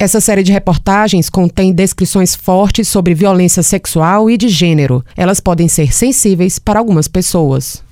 Essa série de reportagens contém descrições fortes sobre violência sexual e de gênero. Elas podem ser sensíveis para algumas pessoas.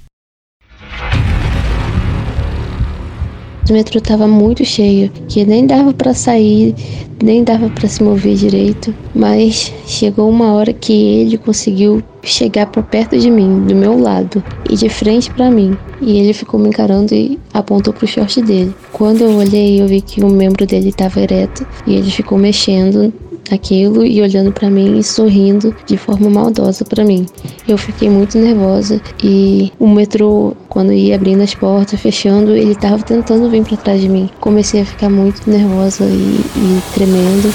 O metrô estava muito cheio, que nem dava para sair, nem dava para se mover direito. Mas chegou uma hora que ele conseguiu chegar para perto de mim, do meu lado, e de frente para mim. E ele ficou me encarando e apontou pro short dele. Quando eu olhei, eu vi que o membro dele estava ereto e ele ficou mexendo aquilo e olhando para mim e sorrindo de forma maldosa para mim. Eu fiquei muito nervosa e o metrô, quando ia abrindo as portas, fechando, ele estava tentando vir para trás de mim. Comecei a ficar muito nervosa e, e tremendo.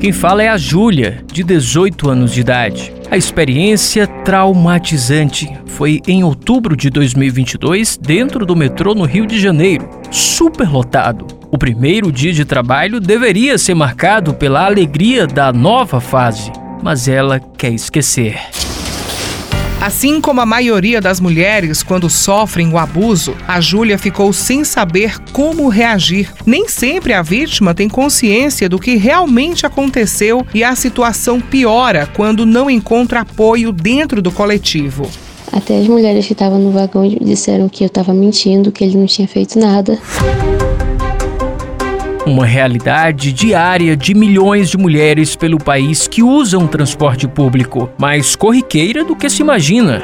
Quem fala é a Júlia, de 18 anos de idade. A experiência traumatizante foi em outubro de 2022, dentro do metrô no Rio de Janeiro, superlotado. O primeiro dia de trabalho deveria ser marcado pela alegria da nova fase, mas ela quer esquecer. Assim como a maioria das mulheres quando sofrem o abuso, a Júlia ficou sem saber como reagir. Nem sempre a vítima tem consciência do que realmente aconteceu e a situação piora quando não encontra apoio dentro do coletivo. Até as mulheres que estavam no vagão disseram que eu estava mentindo, que ele não tinha feito nada. Uma realidade diária de milhões de mulheres pelo país que usam transporte público, mais corriqueira do que se imagina.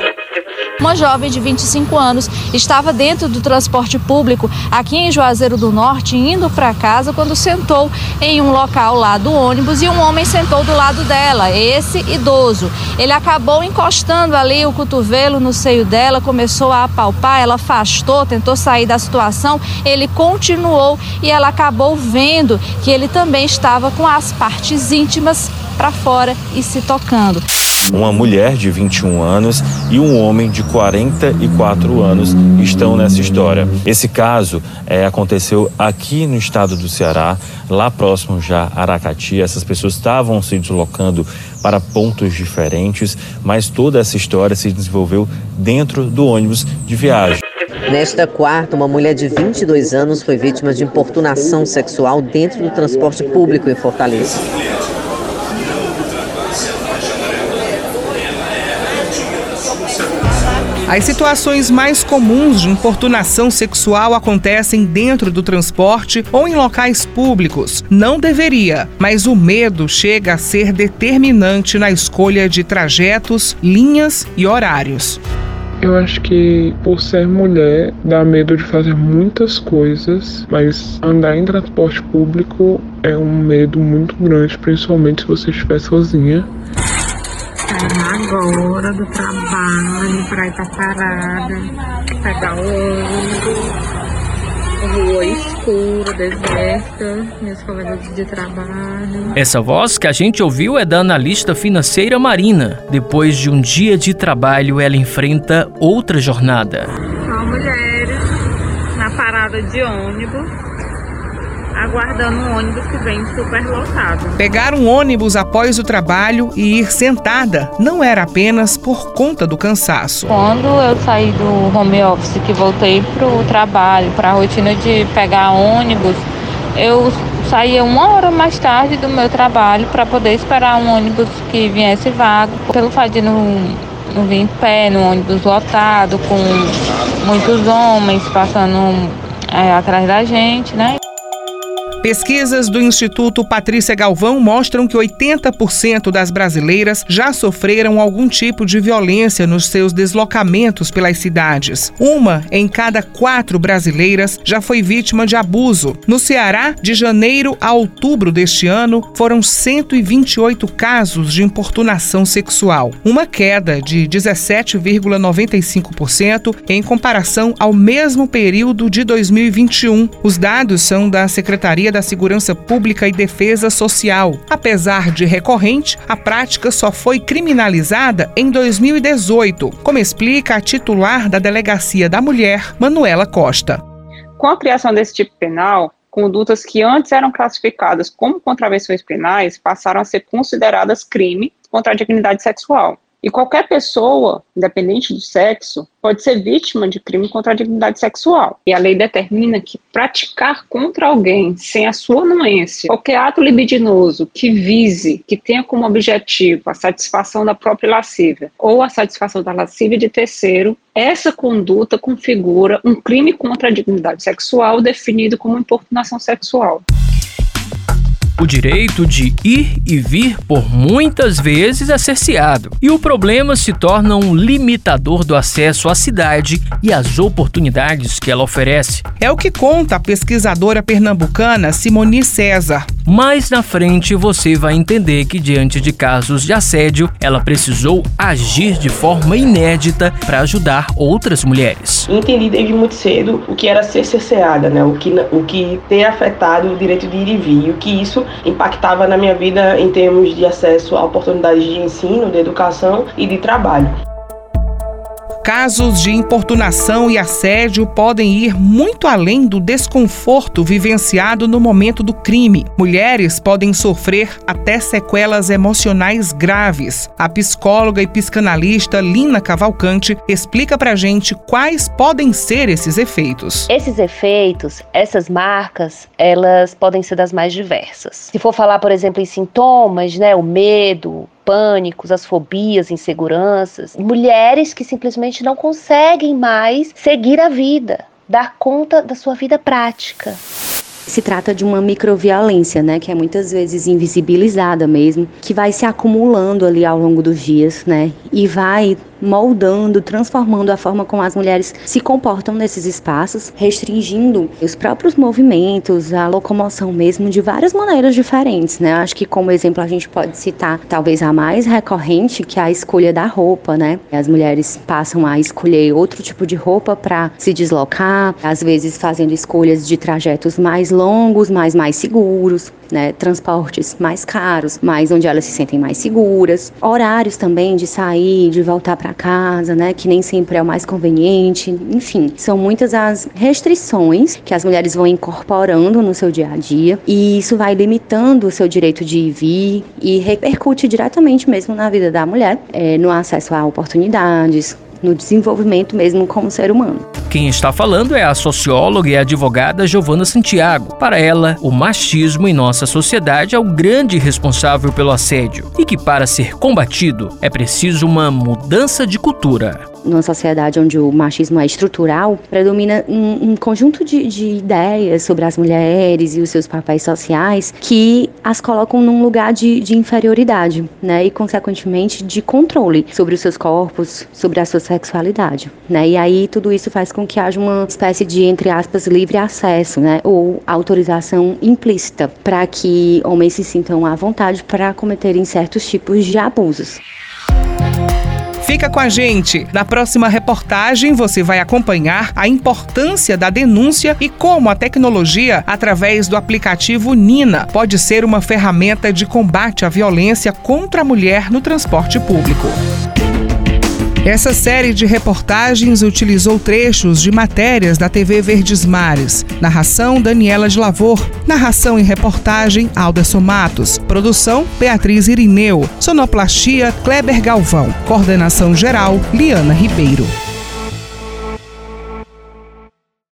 Uma jovem de 25 anos estava dentro do transporte público aqui em Juazeiro do Norte, indo para casa, quando sentou em um local lá do ônibus e um homem sentou do lado dela, esse idoso. Ele acabou encostando ali o cotovelo no seio dela, começou a apalpar, ela afastou, tentou sair da situação, ele continuou e ela acabou vendo que ele também estava com as partes íntimas para fora e se tocando uma mulher de 21 anos e um homem de 44 anos estão nessa história. Esse caso é, aconteceu aqui no estado do Ceará, lá próximo já a Aracati. Essas pessoas estavam se deslocando para pontos diferentes, mas toda essa história se desenvolveu dentro do ônibus de viagem. Nesta quarta, uma mulher de 22 anos foi vítima de importunação sexual dentro do transporte público em Fortaleza. As situações mais comuns de importunação sexual acontecem dentro do transporte ou em locais públicos. Não deveria, mas o medo chega a ser determinante na escolha de trajetos, linhas e horários. Eu acho que por ser mulher dá medo de fazer muitas coisas, mas andar em transporte público é um medo muito grande, principalmente se você estiver sozinha agora do trabalho para ir pra parada, pegar o ônibus. Rua escura, deserta, minhas colegas de trabalho. Essa voz que a gente ouviu é da analista financeira Marina. Depois de um dia de trabalho, ela enfrenta outra jornada. São mulheres na parada de ônibus aguardando um ônibus que vem super lotado. Pegar um ônibus após o trabalho e ir sentada não era apenas por conta do cansaço. Quando eu saí do home office, que voltei para o trabalho, para a rotina de pegar ônibus, eu saía uma hora mais tarde do meu trabalho para poder esperar um ônibus que viesse vago. Pelo fato de não, não vir em pé, no ônibus lotado, com muitos homens passando é, atrás da gente, né? Pesquisas do Instituto Patrícia Galvão mostram que 80% das brasileiras já sofreram algum tipo de violência nos seus deslocamentos pelas cidades. Uma em cada quatro brasileiras já foi vítima de abuso. No Ceará, de janeiro a outubro deste ano, foram 128 casos de importunação sexual, uma queda de 17,95% em comparação ao mesmo período de 2021. Os dados são da Secretaria da Segurança Pública e Defesa Social. Apesar de recorrente, a prática só foi criminalizada em 2018, como explica a titular da Delegacia da Mulher, Manuela Costa. Com a criação desse tipo penal, condutas que antes eram classificadas como contravenções penais passaram a ser consideradas crime contra a dignidade sexual E qualquer pessoa, independente do sexo, pode ser vítima de crime contra a dignidade sexual. E a lei determina que praticar contra alguém sem a sua anuência qualquer ato libidinoso que vise, que tenha como objetivo a satisfação da própria lascívia ou a satisfação da lascívia de terceiro, essa conduta configura um crime contra a dignidade sexual definido como importunação sexual. O direito de ir e vir por muitas vezes é cerceado, e o problema se torna um limitador do acesso à cidade e às oportunidades que ela oferece. É o que conta a pesquisadora pernambucana Simoni César. Mais na frente você vai entender que, diante de casos de assédio, ela precisou agir de forma inédita para ajudar outras mulheres. Entendi desde muito cedo o que era ser cerceada, né? o, que, o que ter afetado o direito de ir e vir, o que isso impactava na minha vida em termos de acesso a oportunidades de ensino, de educação e de trabalho. Casos de importunação e assédio podem ir muito além do desconforto vivenciado no momento do crime. Mulheres podem sofrer até sequelas emocionais graves. A psicóloga e psicanalista Lina Cavalcante explica pra gente quais podem ser esses efeitos. Esses efeitos, essas marcas, elas podem ser das mais diversas. Se for falar, por exemplo, em sintomas, né, o medo, pânicos, as fobias, inseguranças, mulheres que simplesmente não conseguem mais seguir a vida, dar conta da sua vida prática. Se trata de uma microviolência, né, que é muitas vezes invisibilizada mesmo, que vai se acumulando ali ao longo dos dias, né, e vai moldando, transformando a forma como as mulheres se comportam nesses espaços, restringindo os próprios movimentos, a locomoção mesmo de várias maneiras diferentes, né? Acho que como exemplo a gente pode citar talvez a mais recorrente, que é a escolha da roupa, né? As mulheres passam a escolher outro tipo de roupa para se deslocar, às vezes fazendo escolhas de trajetos mais longos, mas mais seguros, né, transportes mais caros, mas onde elas se sentem mais seguras, horários também de sair, de voltar para casa, né, que nem sempre é o mais conveniente, enfim, são muitas as restrições que as mulheres vão incorporando no seu dia a dia. E isso vai limitando o seu direito de ir e vir e repercute diretamente mesmo na vida da mulher, é, no acesso a oportunidades, no desenvolvimento mesmo como ser humano. Quem está falando é a socióloga e advogada Giovana Santiago. Para ela, o machismo em nossa sociedade é o grande responsável pelo assédio e que, para ser combatido, é preciso uma mudança de cultura numa sociedade onde o machismo é estrutural, predomina um, um conjunto de, de, ideias sobre as mulheres e os seus papéis sociais que as colocam num lugar de, de inferioridade, né? E, consequentemente, de controle sobre os seus corpos, sobre a sua sexualidade, né? E aí tudo isso faz com que haja uma espécie de, entre aspas, livre acesso, né? Ou autorização implícita para que homens se sintam à vontade para cometerem certos tipos de abusos. Fica com a gente. Na próxima reportagem, você vai acompanhar a importância da denúncia e como a tecnologia, através do aplicativo Nina, pode ser uma ferramenta de combate à violência contra a mulher no transporte público. Essa série de reportagens utilizou trechos de matérias da TV Verdes Mares. Narração Daniela de Lavor. Narração e reportagem Alderson Matos. Produção Beatriz Irineu. Sonoplastia Kleber Galvão. Coordenação geral Liana Ribeiro.